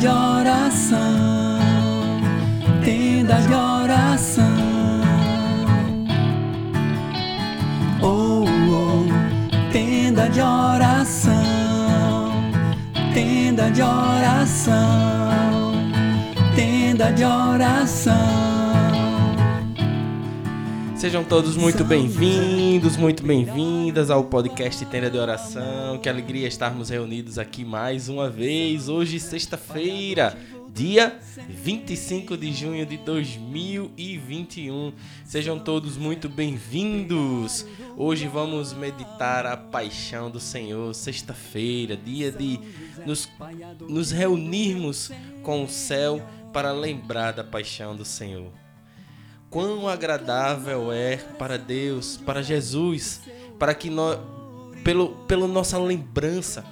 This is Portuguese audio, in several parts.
de oração, tenda de oração. Oh, oh, tenda de oração, tenda de oração, tenda de oração. Sejam todos muito bem-vindos, muito bem-vindas ao podcast Tenda de Oração. Que alegria estarmos reunidos aqui mais uma vez. Hoje, sexta-feira, dia 25 de junho de 2021. Sejam todos muito bem-vindos. Hoje vamos meditar a paixão do Senhor. Sexta-feira, dia de nos, nos reunirmos com o céu para lembrar da paixão do Senhor. Quão agradável é para Deus, para Jesus, para que nós, pelo, pela nossa lembrança,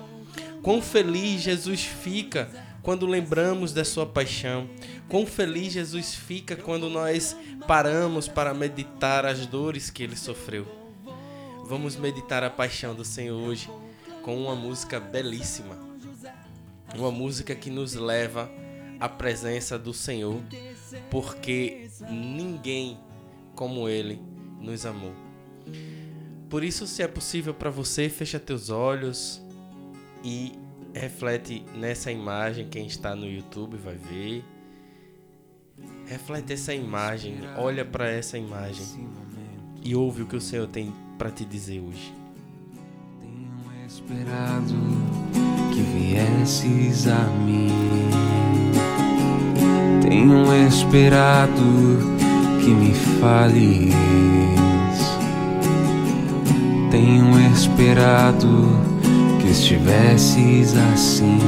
quão feliz Jesus fica quando lembramos da sua paixão. Quão feliz Jesus fica quando nós paramos para meditar as dores que ele sofreu. Vamos meditar a paixão do Senhor hoje com uma música belíssima. Uma música que nos leva à presença do Senhor porque ninguém como Ele nos amou. Por isso, se é possível para você, fecha teus olhos e reflete nessa imagem. Quem está no YouTube vai ver. Reflete essa imagem, olha para essa imagem e ouve o que o Senhor tem para te dizer hoje. Tenho esperado que viesses a mim tenho esperado que me fales. Tenho esperado que estivesses assim.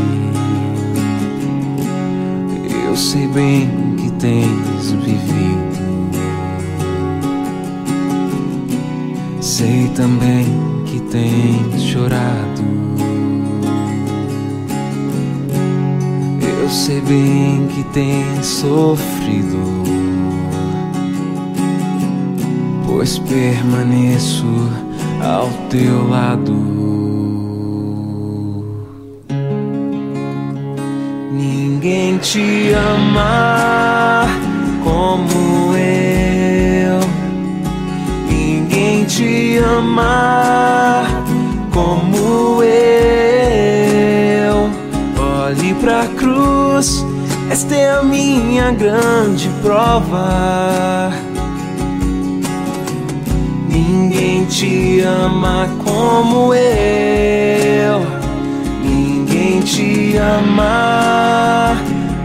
Eu sei bem que tens vivido. Sei também que tens chorado. Sei bem que tens sofrido, pois permaneço ao teu lado. Ninguém te ama como eu. Ninguém te ama como eu. Grande prova. Ninguém te ama como eu. Ninguém te ama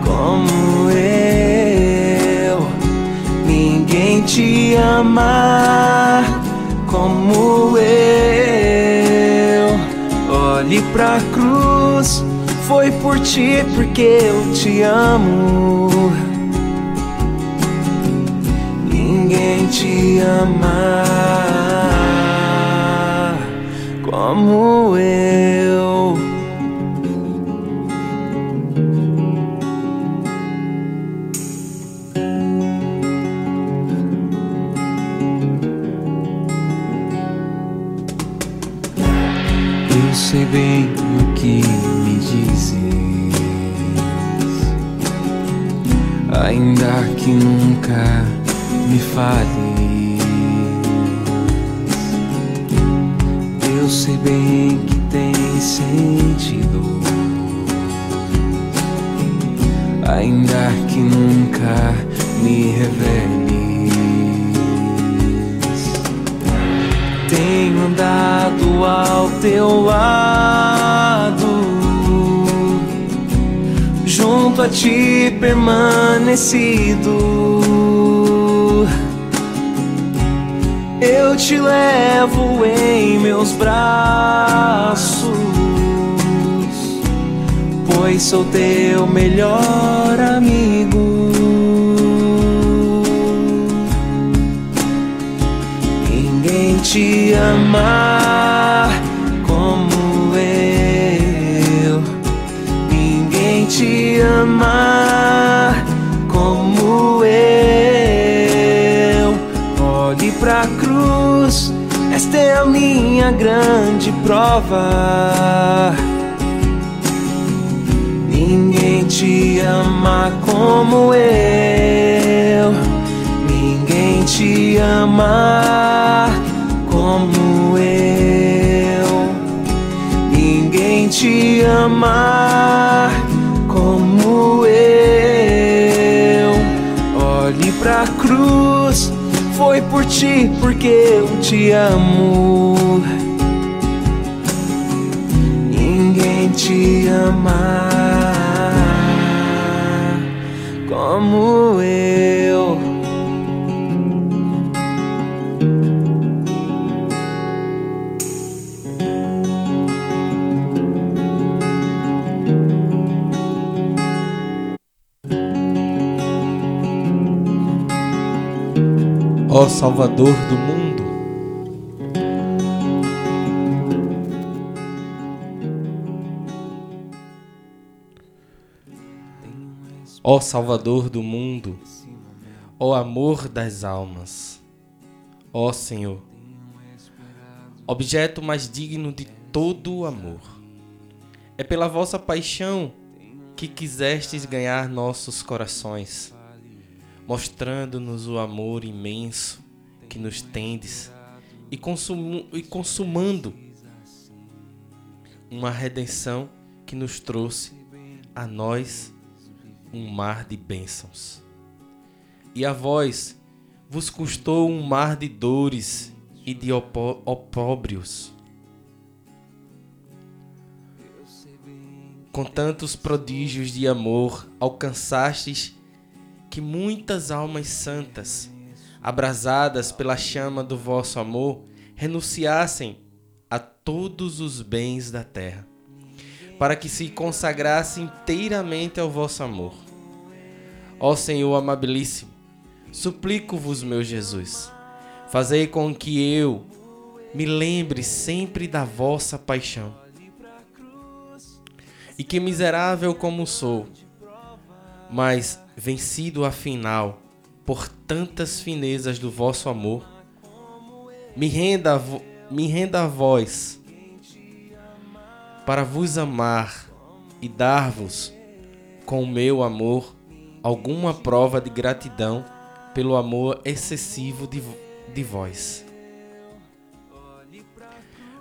como eu. Ninguém te ama como eu. Olhe pra cruz foi por ti porque eu te amo. Ninguém te ama como eu. Eu sei bem o que dizes, ainda que nunca me fales. Eu sei bem que tem sentido, ainda que nunca me reveles. Tenho andado ao teu lado junto a ti permanecido. Eu te levo em meus braços, pois sou teu melhor amigo. Ninguém te ama te amar minha grande prova. Ninguém te ama como eu. Ninguém te ama como eu. Ninguém te ama como eu. Olhe pra cruz, foi por ti, porque eu te amo. Ninguém te ama como eu. Ó Salvador do mundo, ó Salvador do mundo, ó amor das almas, ó Senhor, objeto mais digno de todo o amor. É pela vossa paixão que quisestes ganhar nossos corações mostrando-nos o amor imenso que nos tendes e, consumo, e consumando uma redenção que nos trouxe a nós um mar de bênçãos. E a vós vos custou um mar de dores e de opó- opróbrios. Com tantos prodígios de amor alcançastes que muitas almas santas, abrasadas pela chama do vosso amor, renunciassem a todos os bens da terra, para que se consagrassem inteiramente ao vosso amor. Ó Senhor amabilíssimo, suplico-vos, meu Jesus, fazei com que eu me lembre sempre da vossa paixão. E que miserável como sou, mas vencido afinal por tantas finezas do vosso amor, me renda, me renda a vós para vos amar e dar-vos com o meu amor alguma prova de gratidão pelo amor excessivo de, de vós.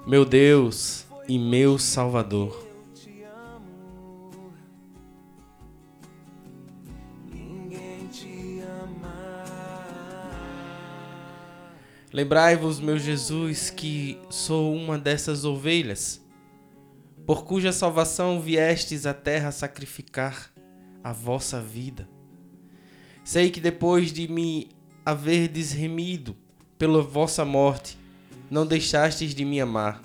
Meu Deus e meu Salvador, Lembrai-vos, meu Jesus, que sou uma dessas ovelhas, por cuja salvação viestes à terra sacrificar a vossa vida. Sei que depois de me haverdes remido pela vossa morte, não deixastes de me amar,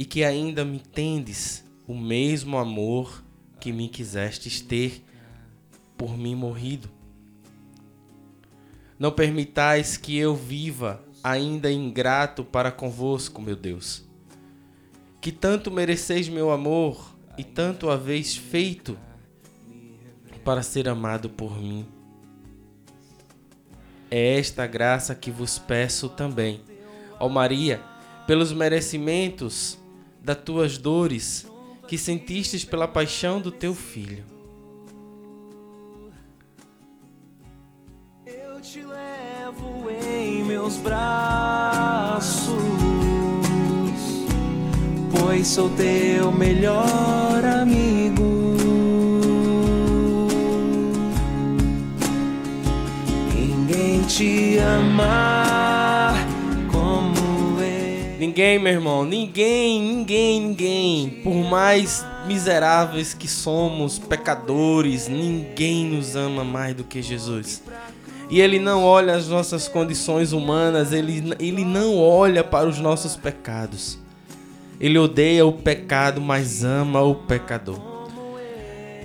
e que ainda me tendes o mesmo amor que me quisestes ter por mim morrido. Não permitais que eu viva ainda ingrato para convosco, meu Deus. Que tanto mereceis meu amor e tanto haveis feito para ser amado por mim. É esta graça que vos peço também, ó Maria, pelos merecimentos das tuas dores que sentistes pela paixão do teu filho. Levo em meus braços, pois sou teu melhor amigo. Ninguém te ama como eu. Ninguém, meu irmão, ninguém, ninguém, ninguém. Por mais miseráveis que somos, pecadores, ninguém nos ama mais do que Jesus. E Ele não olha as nossas condições humanas, Ele, ele não olha para os nossos pecados. Ele odeia o pecado, mas ama o pecador.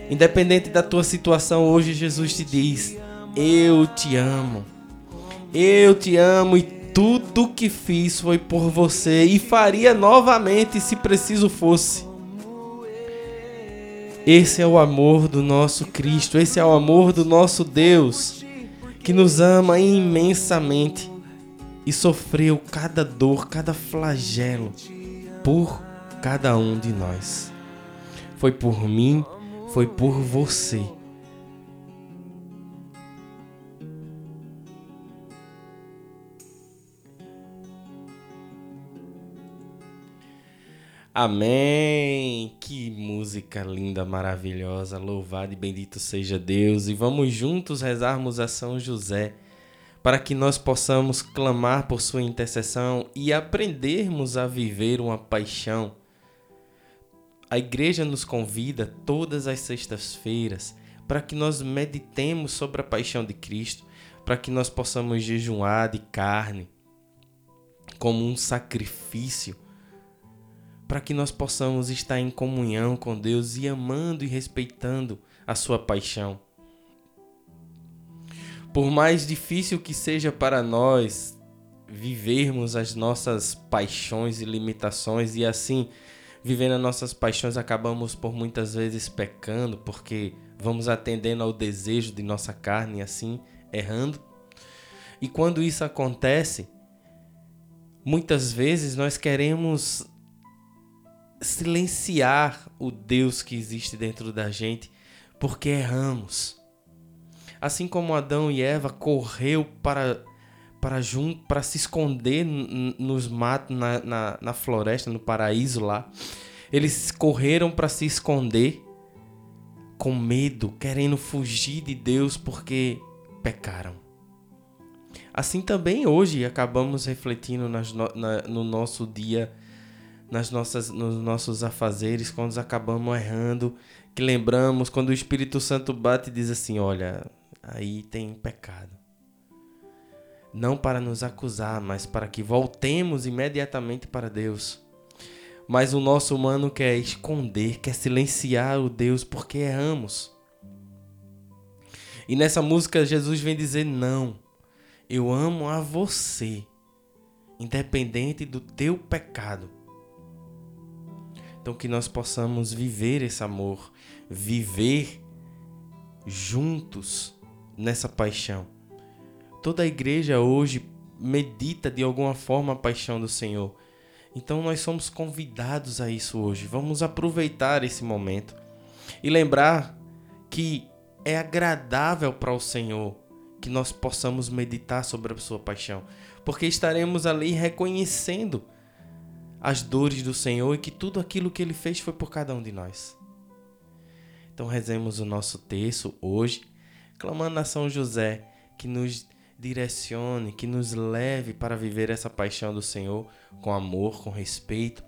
Independente da tua situação, hoje Jesus te diz: Eu te amo. Eu te amo e tudo que fiz foi por você e faria novamente se preciso fosse. Esse é o amor do nosso Cristo, esse é o amor do nosso Deus, que nos ama imensamente e sofreu cada dor, cada flagelo por cada um de nós. Foi por mim, foi por você. Amém! Que música linda, maravilhosa. Louvado e bendito seja Deus. E vamos juntos rezarmos a São José para que nós possamos clamar por sua intercessão e aprendermos a viver uma paixão. A igreja nos convida todas as sextas-feiras para que nós meditemos sobre a paixão de Cristo, para que nós possamos jejuar de carne como um sacrifício para que nós possamos estar em comunhão com Deus e amando e respeitando a sua paixão. Por mais difícil que seja para nós vivermos as nossas paixões e limitações e assim vivendo as nossas paixões acabamos por muitas vezes pecando porque vamos atendendo ao desejo de nossa carne e assim errando. E quando isso acontece, muitas vezes nós queremos silenciar o Deus que existe dentro da gente porque erramos. Assim como Adão e Eva correu para para junto para se esconder nos matos na, na, na floresta no paraíso lá eles correram para se esconder com medo querendo fugir de Deus porque pecaram assim também hoje acabamos refletindo nas, na, no nosso dia nas nossas, nos nossos afazeres, quando acabamos errando, que lembramos, quando o Espírito Santo bate e diz assim: Olha, aí tem pecado. Não para nos acusar, mas para que voltemos imediatamente para Deus. Mas o nosso humano quer esconder, quer silenciar o Deus porque erramos. E nessa música Jesus vem dizer: Não, eu amo a você, independente do teu pecado. Então, que nós possamos viver esse amor, viver juntos nessa paixão. Toda a igreja hoje medita de alguma forma a paixão do Senhor. Então, nós somos convidados a isso hoje. Vamos aproveitar esse momento e lembrar que é agradável para o Senhor que nós possamos meditar sobre a sua paixão, porque estaremos ali reconhecendo as dores do Senhor e que tudo aquilo que ele fez foi por cada um de nós. Então rezemos o nosso texto hoje, clamando a São José que nos direcione, que nos leve para viver essa paixão do Senhor com amor, com respeito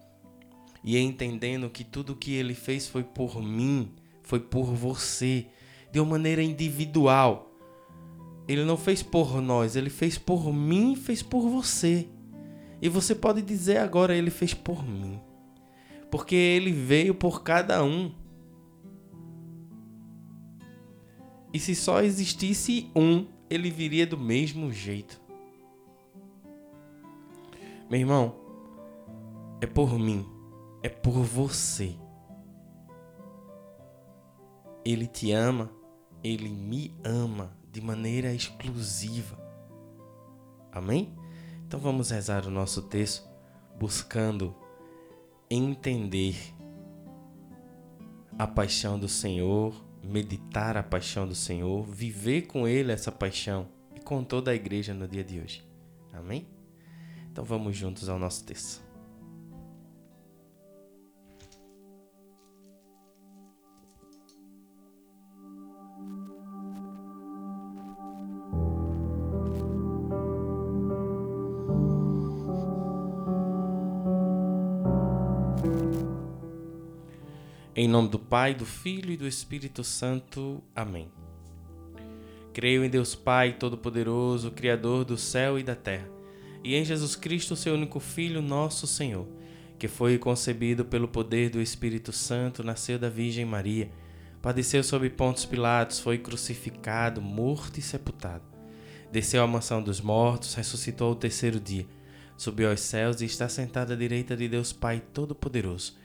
e entendendo que tudo que ele fez foi por mim, foi por você, de uma maneira individual. Ele não fez por nós, ele fez por mim, fez por você. E você pode dizer agora: Ele fez por mim. Porque Ele veio por cada um. E se só existisse um, ele viria do mesmo jeito. Meu irmão, é por mim, é por você. Ele te ama, ele me ama de maneira exclusiva. Amém? Então vamos rezar o nosso texto buscando entender a paixão do Senhor, meditar a paixão do Senhor, viver com Ele essa paixão e com toda a igreja no dia de hoje. Amém? Então vamos juntos ao nosso texto. Em nome do Pai, do Filho e do Espírito Santo. Amém. Creio em Deus Pai Todo-Poderoso, Criador do céu e da terra, e em Jesus Cristo, seu único Filho, nosso Senhor, que foi concebido pelo poder do Espírito Santo, nasceu da Virgem Maria, padeceu sob Pontos Pilatos, foi crucificado, morto e sepultado. Desceu à mansão dos mortos, ressuscitou ao terceiro dia, subiu aos céus e está sentado à direita de Deus Pai Todo-Poderoso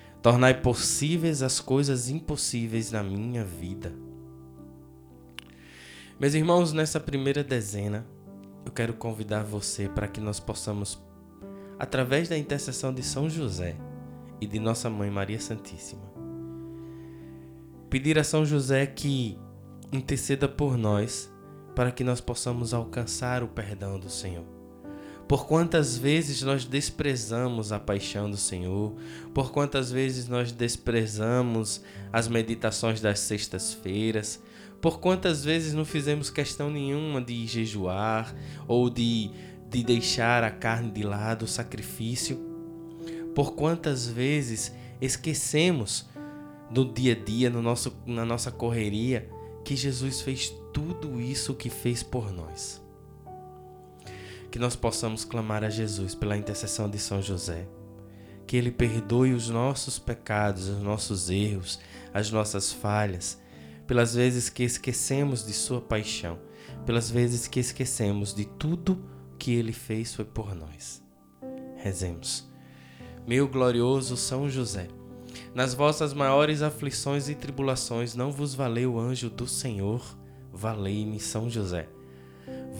tornai possíveis as coisas impossíveis na minha vida. Meus irmãos, nessa primeira dezena, eu quero convidar você para que nós possamos, através da intercessão de São José e de nossa Mãe Maria Santíssima, pedir a São José que interceda por nós para que nós possamos alcançar o perdão do Senhor. Por quantas vezes nós desprezamos a paixão do Senhor, por quantas vezes nós desprezamos as meditações das sextas-feiras, por quantas vezes não fizemos questão nenhuma de jejuar ou de, de deixar a carne de lado, o sacrifício, por quantas vezes esquecemos no dia a dia, no nosso, na nossa correria, que Jesus fez tudo isso que fez por nós. Que nós possamos clamar a Jesus pela intercessão de São José. Que Ele perdoe os nossos pecados, os nossos erros, as nossas falhas, pelas vezes que esquecemos de Sua paixão, pelas vezes que esquecemos de tudo que Ele fez foi por nós. Rezemos. Meu glorioso São José nas vossas maiores aflições e tribulações não vos valeu o anjo do Senhor? Valei-me São José.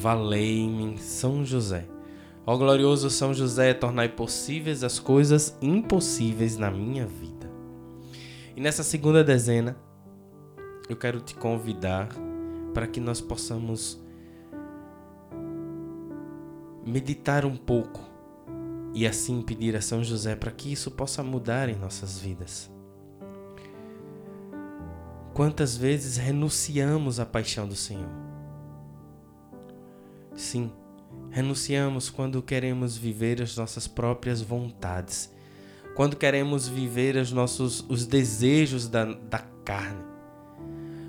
Valei-me São José. Ó glorioso São José, tornai possíveis as coisas impossíveis na minha vida. E nessa segunda dezena, eu quero te convidar para que nós possamos meditar um pouco e assim pedir a São José para que isso possa mudar em nossas vidas. Quantas vezes renunciamos à paixão do Senhor? Sim, renunciamos quando queremos viver as nossas próprias vontades, quando queremos viver os nossos os desejos da, da carne.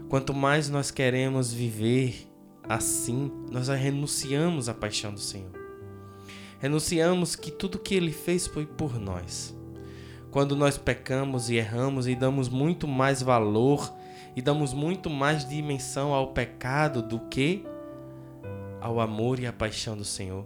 Quanto mais nós queremos viver assim, nós renunciamos à paixão do Senhor renunciamos que tudo que ele fez foi por nós. Quando nós pecamos e erramos e damos muito mais valor e damos muito mais dimensão ao pecado do que ao amor e à paixão do Senhor.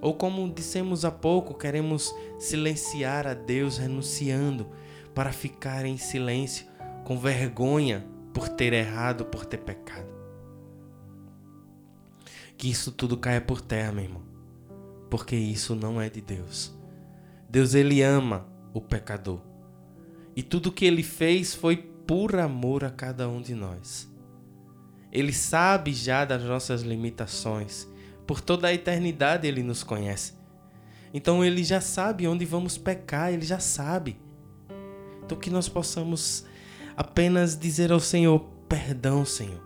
Ou como dissemos há pouco, queremos silenciar a Deus renunciando para ficar em silêncio, com vergonha por ter errado, por ter pecado. Que isso tudo caia por terra, meu irmão porque isso não é de Deus. Deus ele ama o pecador. E tudo que ele fez foi por amor a cada um de nós. Ele sabe já das nossas limitações. Por toda a eternidade ele nos conhece. Então ele já sabe onde vamos pecar, ele já sabe. Então que nós possamos apenas dizer ao Senhor: perdão, Senhor.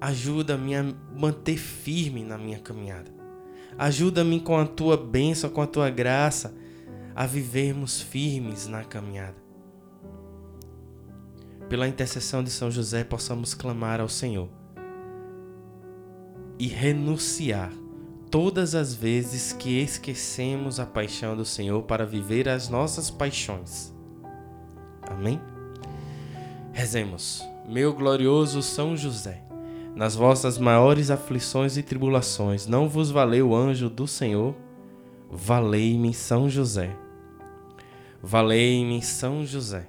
Ajuda-me a manter firme na minha caminhada. Ajuda-me com a tua bênção, com a tua graça, a vivermos firmes na caminhada. Pela intercessão de São José, possamos clamar ao Senhor e renunciar todas as vezes que esquecemos a paixão do Senhor para viver as nossas paixões. Amém? Rezemos, meu glorioso São José nas vossas maiores aflições e tribulações, não vos valeu o anjo do Senhor? Valei-me São José. Valei-me São José.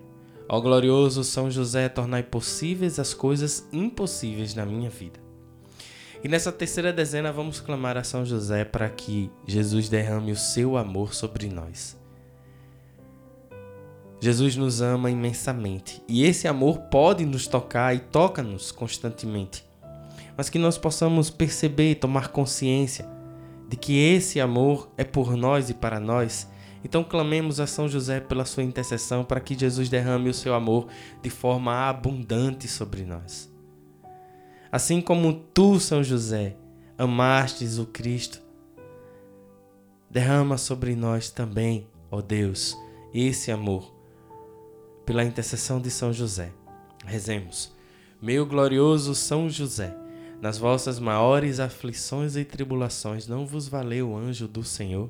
Ó glorioso São José, tornai possíveis as coisas impossíveis na minha vida. E nessa terceira dezena vamos clamar a São José para que Jesus derrame o seu amor sobre nós. Jesus nos ama imensamente e esse amor pode nos tocar e toca-nos constantemente. Mas que nós possamos perceber e tomar consciência de que esse amor é por nós e para nós. Então clamemos a São José pela sua intercessão para que Jesus derrame o seu amor de forma abundante sobre nós. Assim como tu, São José, amastes o Cristo, derrama sobre nós também, ó Deus, esse amor, pela intercessão de São José. Rezemos. Meu glorioso São José, nas vossas maiores aflições e tribulações, não vos valeu o anjo do Senhor?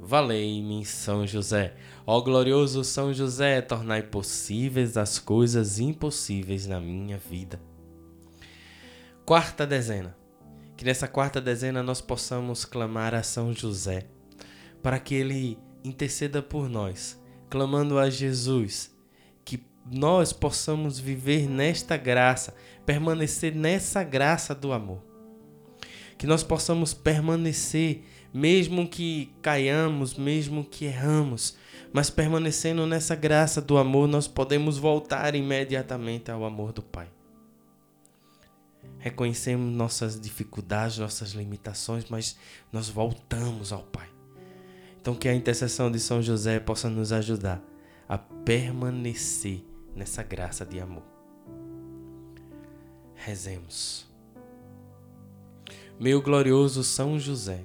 Valei-me São José. Ó glorioso São José, tornai possíveis as coisas impossíveis na minha vida quarta dezena. Que nessa quarta dezena nós possamos clamar a São José, para que ele interceda por nós, clamando a Jesus, que nós possamos viver nesta graça, permanecer nessa graça do amor. Que nós possamos permanecer, mesmo que caiamos, mesmo que erramos, mas permanecendo nessa graça do amor, nós podemos voltar imediatamente ao amor do Pai reconhecemos nossas dificuldades, nossas limitações, mas nós voltamos ao Pai. Então, que a intercessão de São José possa nos ajudar a permanecer nessa graça de amor. Rezemos. Meu glorioso São José,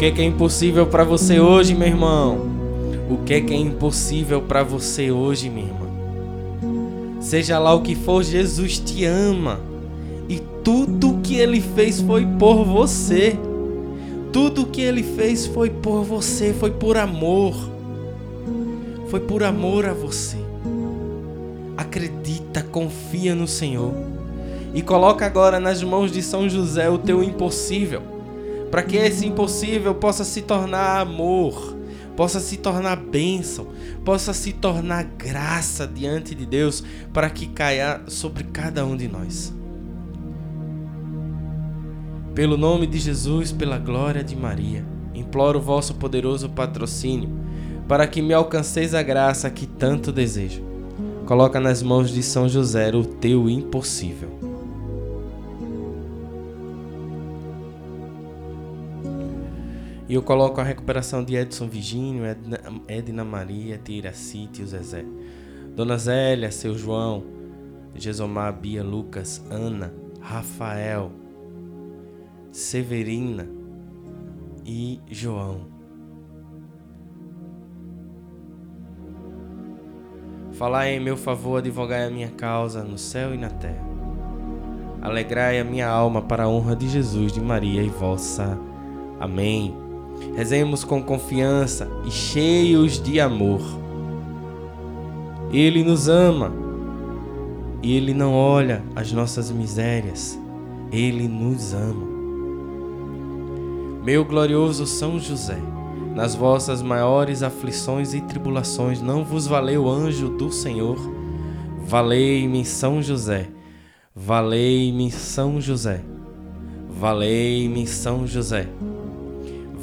O que é impossível para você hoje, meu irmão? o que é que é impossível para você hoje, minha irmã. Seja lá o que for, Jesus te ama. E tudo que ele fez foi por você. Tudo que ele fez foi por você, foi por amor. Foi por amor a você. Acredita, confia no Senhor. E coloca agora nas mãos de São José o teu impossível, para que esse impossível possa se tornar amor possa se tornar bênção, possa se tornar graça diante de Deus para que caia sobre cada um de nós. Pelo nome de Jesus, pela glória de Maria, imploro o vosso poderoso patrocínio para que me alcanceis a graça que tanto desejo. Coloca nas mãos de São José o teu impossível. E eu coloco a recuperação de Edson Virgínio, Edna, Edna Maria, Tiraci, Tio Zezé. Dona Zélia, seu João, Gesomar, Bia, Lucas, Ana, Rafael, Severina e João. Falai em meu favor, advogai a minha causa no céu e na terra. Alegrai a minha alma para a honra de Jesus, de Maria e vossa. Amém. Rezemos com confiança e cheios de amor. Ele nos ama e Ele não olha as nossas misérias, Ele nos ama. Meu glorioso São José, nas vossas maiores aflições e tribulações, não vos valeu o anjo do Senhor? Valei-me, São José, valei-me, São José, valei-me, São José,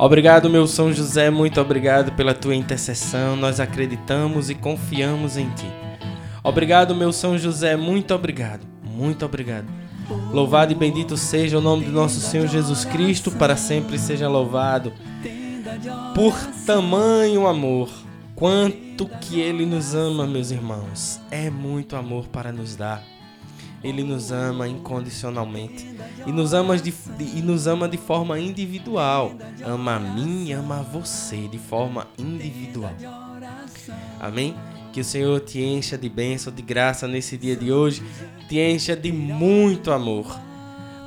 Obrigado, meu São José, muito obrigado pela tua intercessão. Nós acreditamos e confiamos em ti. Obrigado, meu São José, muito obrigado, muito obrigado. Louvado e bendito seja o nome do nosso Senhor Jesus Cristo, para sempre seja louvado. Por tamanho amor, quanto que ele nos ama, meus irmãos. É muito amor para nos dar. Ele nos ama incondicionalmente e nos ama de, e nos ama de forma individual. Ama a mim ama a você de forma individual. Amém? Que o Senhor te encha de bênção, de graça nesse dia de hoje, te encha de muito amor,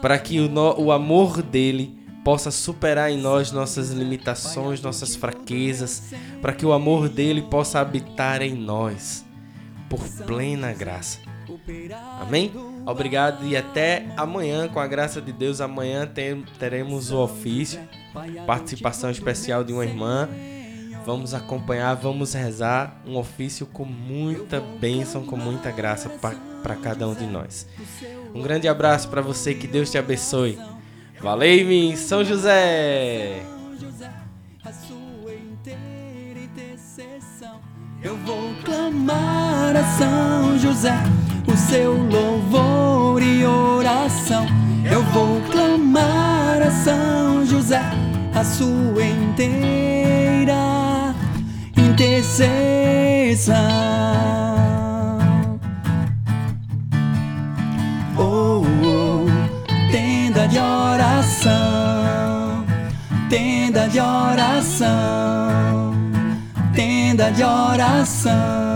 para que o, no- o amor dele possa superar em nós nossas limitações, nossas fraquezas, para que o amor dele possa habitar em nós por plena graça. Amém? Obrigado e até amanhã, com a graça de Deus. Amanhã tem- teremos o ofício, participação especial de uma irmã. Vamos acompanhar, vamos rezar um ofício com muita bênção, com muita graça para cada um de nós. Um grande abraço para você, que Deus te abençoe. Valeu-me, São José! Eu vou clamar a São José, seu louvor e oração. Eu vou clamar a São José, a sua inteira intercessão. Oh, oh, tenda de oração, tenda de oração, tenda de oração.